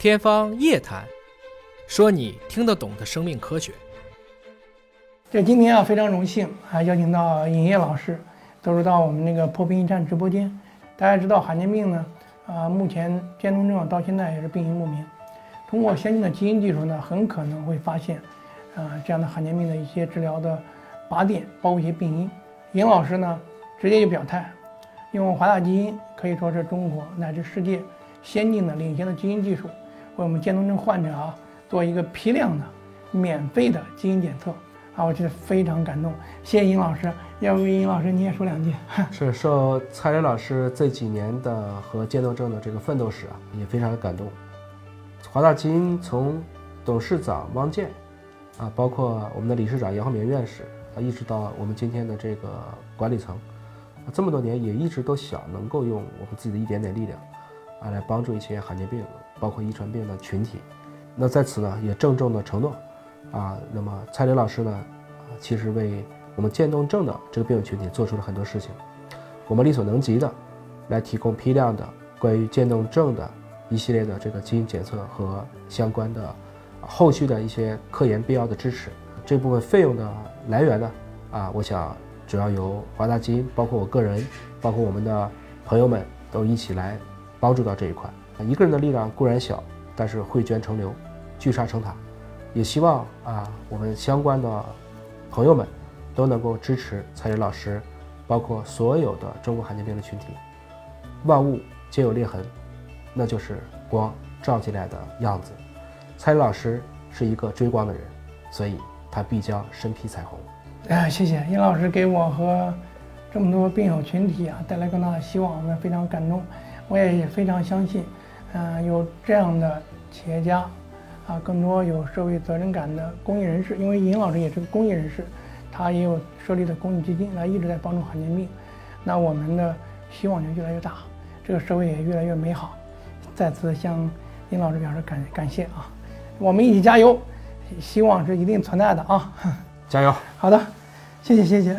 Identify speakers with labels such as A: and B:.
A: 天方夜谭，说你听得懂的生命科学。
B: 这今天啊，非常荣幸啊，邀请到尹烨老师走入到我们那个破冰一站直播间。大家知道罕见病呢，啊，目前渐冻症到现在也是病因不明。通过先进的基因技术呢，很可能会发现，啊，这样的罕见病的一些治疗的靶点，包括一些病因。尹老师呢，直接就表态，用华大基因可以说是中国乃至世界先进的领先的基因技术，为我们渐冻症患者啊做一个批量的免费的基因检测。啊，我觉得非常感动，谢谢尹老师。要不尹老师你也说两句？
C: 是受蔡磊老师这几年的和渐冻症的这个奋斗史啊，也非常的感动。华大基因从董事长汪建，啊，包括我们的理事长杨浩明院士啊，一直到我们今天的这个管理层，这么多年也一直都想能够用我们自己的一点点力量，啊，来帮助一些罕见病，包括遗传病的群体。那在此呢，也郑重的承诺。啊，那么蔡磊老师呢？其实为我们渐冻症的这个病友群体做出了很多事情，我们力所能及的，来提供批量的关于渐冻症的一系列的这个基因检测和相关的后续的一些科研必要的支持。这部分费用的来源呢？啊，我想主要由华大基因，包括我个人，包括我们的朋友们都一起来帮助到这一块。一个人的力量固然小，但是汇捐成流，聚沙成塔。也希望啊，我们相关的朋友们都能够支持蔡磊老师，包括所有的中国罕见病的群体。万物皆有裂痕，那就是光照进来的样子。蔡磊老师是一个追光的人，所以他必将身披彩虹。
B: 哎，谢谢尹老师给我和这么多病友群体啊带来更大的希望，我们非常感动。我也非常相信，嗯，有这样的企业家。啊，更多有社会责任感的公益人士，因为尹老师也是个公益人士，他也有设立的公益基金，来一直在帮助罕见病，那我们的希望就越来越大，这个社会也越来越美好。再次向尹老师表示感感谢啊，我们一起加油，希望是一定存在的啊，
C: 加油。
B: 好的，谢谢谢谢。